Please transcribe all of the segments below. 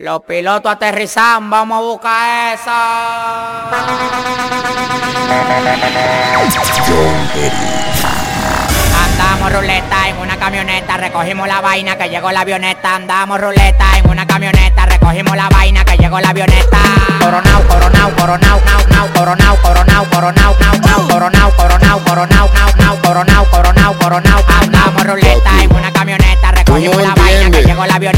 Los pilotos aterrizan, vamos a buscar eso. Andamos ruleta en una camioneta, recogimos la vaina que llegó la avioneta. Andamos ruleta en una camioneta, recogimos la vaina que llegó la avioneta. Coronao, coronao, coronao, nao, nao, coronao, coronao, coronao, nao, nao, coronao, coronao, coronao, nao, nao, coronao, coronao, coronao. Andamos ruleta en una camioneta, recogimos la vaina que llegó la avioneta.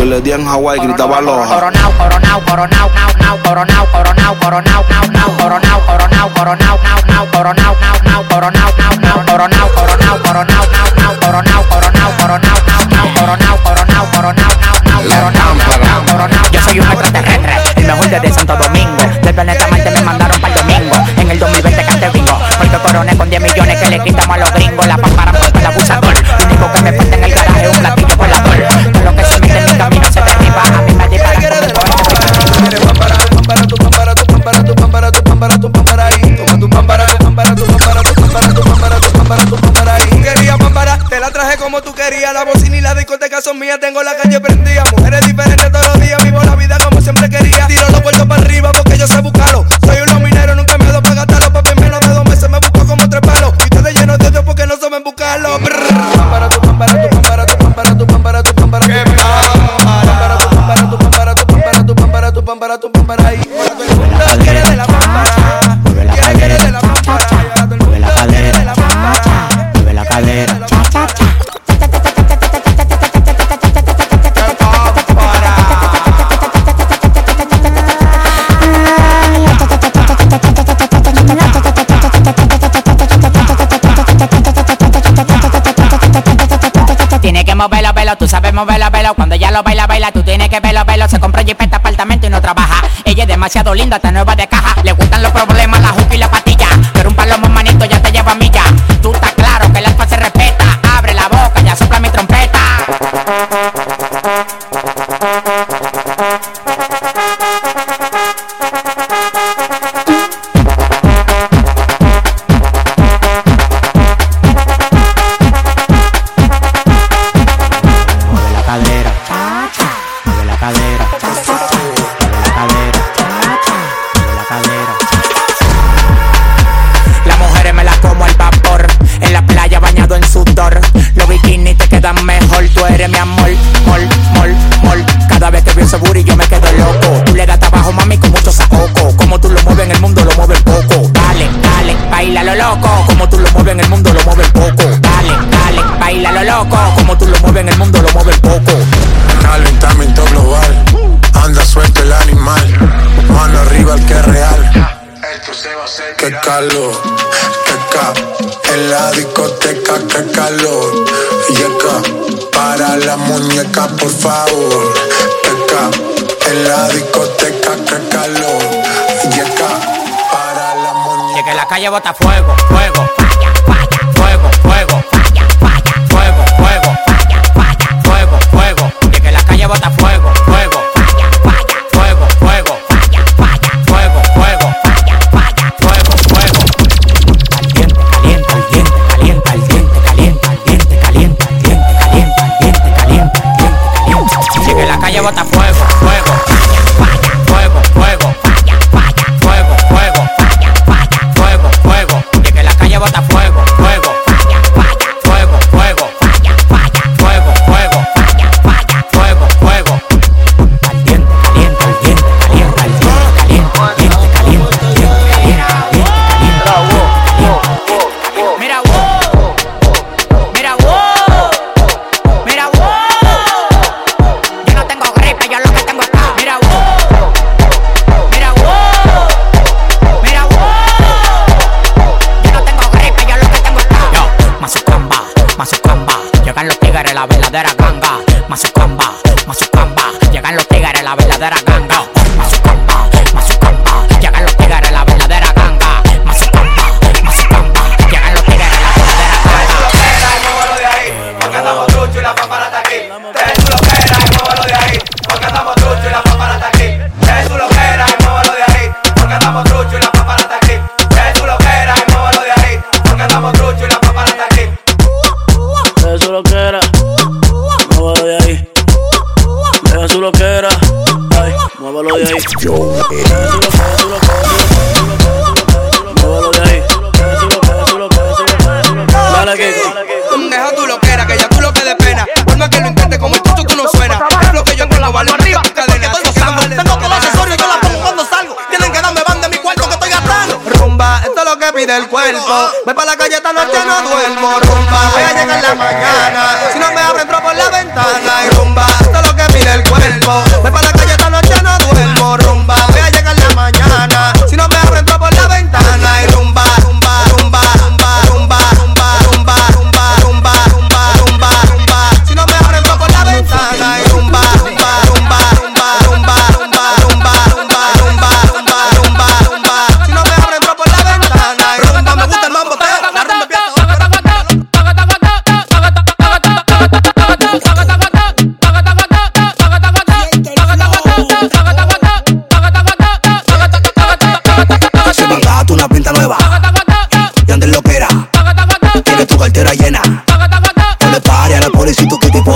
Yo le di en Hawaii, gritaba loja. Coronao, coronao, coronao, nao, nao, coronao, coronao, coronao, nao, nao, coronao, coronao, coronao, nao, nao, coronao, nao, nao, coronao, nao, nao, coronao, coronao, coronao, como tú querías. La bocina y la discoteca son mías, tengo la calle velo, tú sabes moverlo, velo. Cuando ella lo baila, baila, tú tienes que verlo, velo. Se compra jipeta, apartamento y no trabaja. Ella es demasiado linda, está nueva de caja. Le gustan los problemas, la juca y la patilla. Pero un palomo manito ya te lleva a milla. Calor, qué ca, en la discoteca, qué calor. Y acá, para la muñeca, por favor. Qué ca, en la discoteca, qué calor. Y acá, para la muñeca. Que la calle bota fuego, fuego, calle bota fuego. May palagi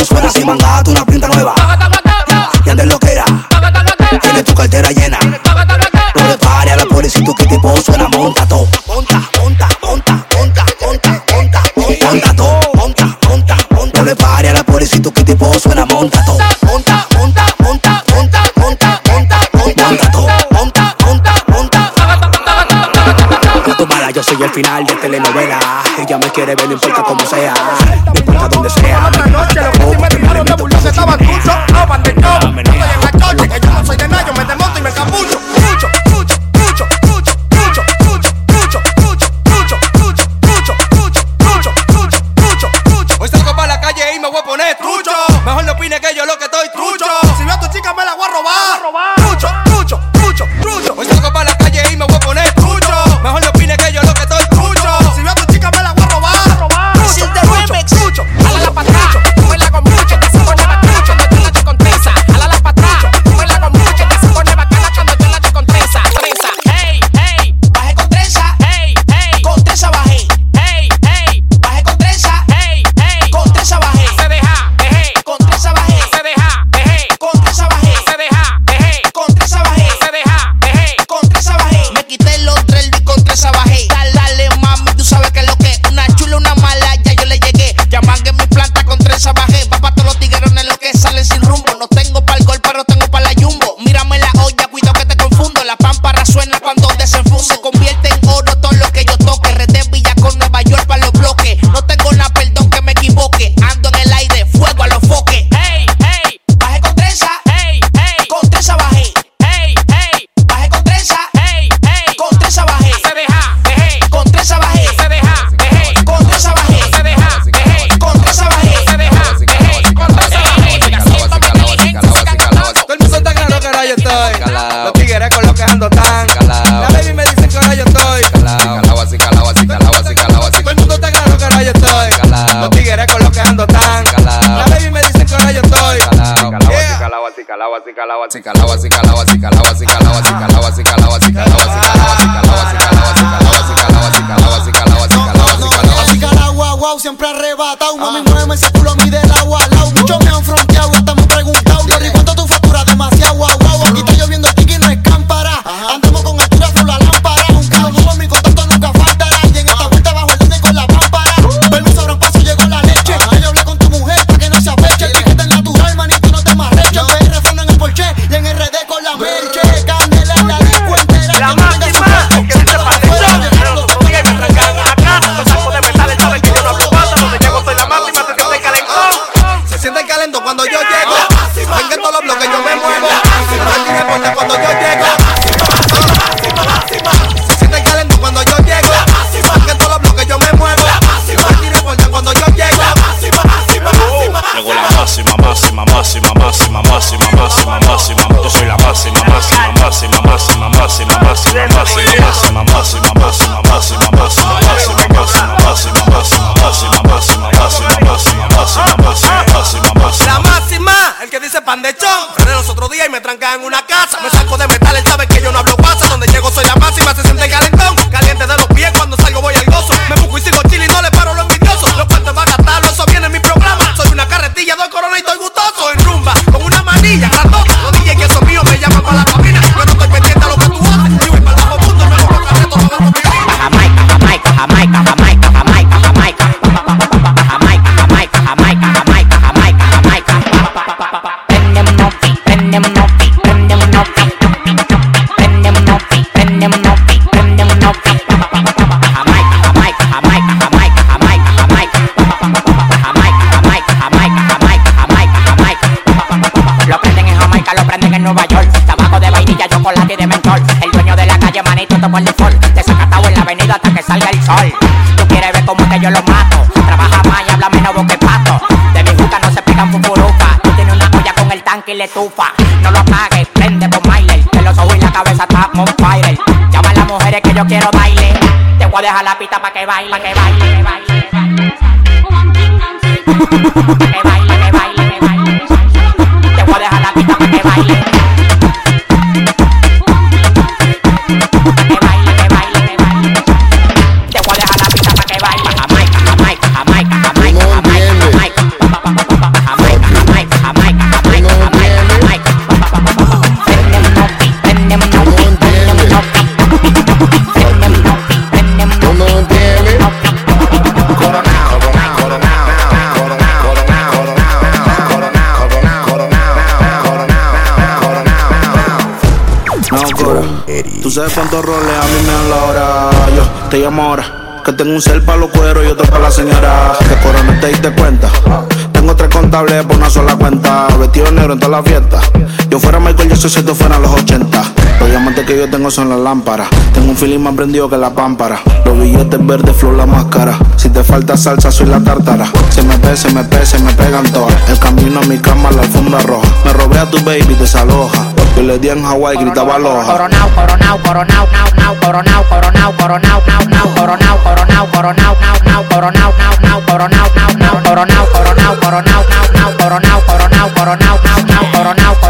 Dos suenas y mangato, una pinta nueva. Y andes lo que era. Tienes tu cartera llena. No le pares a la policía, tú que tipo suena, monta todo. Monta, monta, monta, monta, monta, monta, monta todo. Monta, monta, monta. No le pares a la policía, tú que tipo suena, monta todo. Monta, monta, monta, monta, monta, monta, monta todo. Monta, monta, monta. Yo soy el final de telenovela. Ella me quiere ver, no importa como sea. No importa donde sea. llego. Venga todos los bloques, yo me muevo. No tiene cuando yo llego. pan de los otros días y me trancan en una casa. Y le tufa. No lo apagues, prende por Miley. Que los ojos y la cabeza está on fire. Llama a las mujeres que yo quiero baile. Te voy a dejar la pista pa' que baile, pa' que baile, que baile. Que baile, que baile, que baile. Te voy a dejar la pista pa' que baile. Sabes cuántos roles a mí me dan la hora. Yo te llamo ahora. Que tengo un cel para los cueros y otro para la señora. Que Cora no te diste cuenta. Tengo tres contables por una sola cuenta. Vestido negro en toda la fiesta. Yo fuera Michael Jackson si esto fuera los 80. Los diamantes que yo tengo son las lámparas. Tengo un feeling más prendido que la pámpara. Los billetes verdes, flor la máscara. Si te falta salsa, soy la tártara. Se me pe, se me pe, se me pegan todas. El camino a mi cama, la alfombra roja. Me robé a tu baby, desaloja. Yo le di en Hawái, gritaba aloha. Coronao, coronao, coronao, nao, nao, coronao, coronao, coronao, nao, nao, coronao, coronao, coronao, nao, nao, coronao, nao, nao, coronao, nao, nao, coronao, coronao, coronao, nao, nao, coronao, coronao, coronao, nao, nao,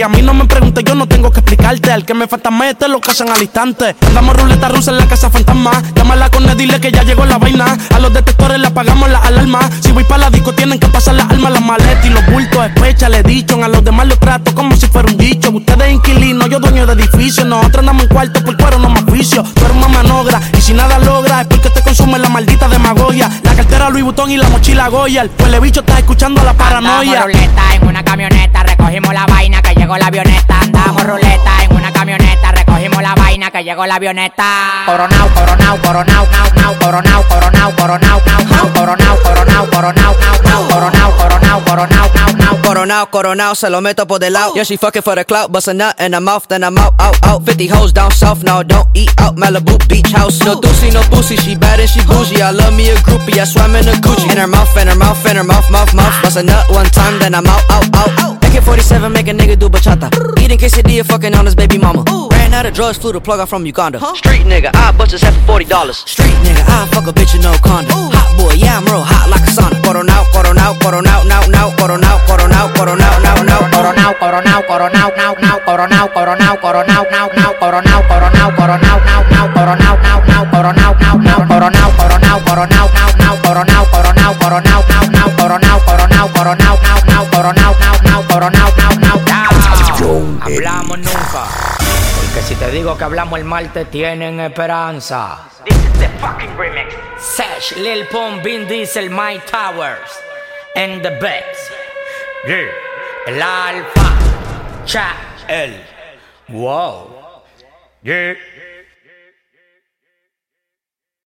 Y a mí no me preguntes, yo no tengo que explicarte. Al que me falta mete lo casan al instante. Andamos ruleta rusa en la casa fantasma. Llámala con él, dile que ya llegó la vaina. A los detectores le apagamos la alarma. Si voy para la disco, tienen que pasar las almas, las maletas y los bultos. Especha, le dicho. A los demás los trato como si fuera un dicho. Ustedes inquilinos, yo dueño de edificio. Nosotros andamos en cuarto por cuero, no más juicio. Tú eres una manogra. Y si nada logra, maldita demagogia. La cartera Louis Vuitton y la mochila Goya. El puele bicho está escuchando la paranoia. Andamos ruleta en una camioneta, recogimos la vaina que llegó la avioneta. Andamos ruleta en una camioneta, recogimos la vaina que llegó la avioneta. Coronao, coronao, coronao, nao, nao, coronao, coronao, coronao, nao, nao, coronao, coronao, coronao, nao, nao, coronao, coronao, coronao, nao, nao. Coronao, coronao, se lo meto por del lado. Yeah, she fucking for the clout, bust a nut in her mouth, then I'm out, out, out. 50 hoes down south, now don't eat out. Malibu beach house, no doozy, no boozy. She bad and she bougie. I love me a groupie, I swam in a Gucci. In her mouth, in her mouth, in her mouth, mouth, mouth. Bust a nut one time, then I'm out, out, out. AK-47 make a nigga do bachata. Eating quesadilla, fucking on his baby mama. Ran out of drugs, flew the plug out from Uganda. Huh? Street nigga, I bust his head for forty dollars. Street nigga, I fuck a bitch in no condom. Ooh. Hot boy, yeah I'm real hot like a sauna. Coron now, coron out, coron now, now, now, coron now, coron out, coron out, now, now, coron now, coron out, coron out, now, now, coron now, coron out, coron out, now, now, coron now, coron out, coron out, now, now, coron out, now, now, coron out, now, now, coron now, coron out, coron out, now, now, coron out, coron out, coron out, now, now, coron out, coron out, coron out, now, now, coron out, now, now, coron out. Si te digo que hablamos el martes tienen esperanza. This is the fucking remix. Sesh, Lil Pump, Vin Diesel, Mike Towers, and the Bex. Yeah. El Alfa, Cha, el. Wow. Yeah.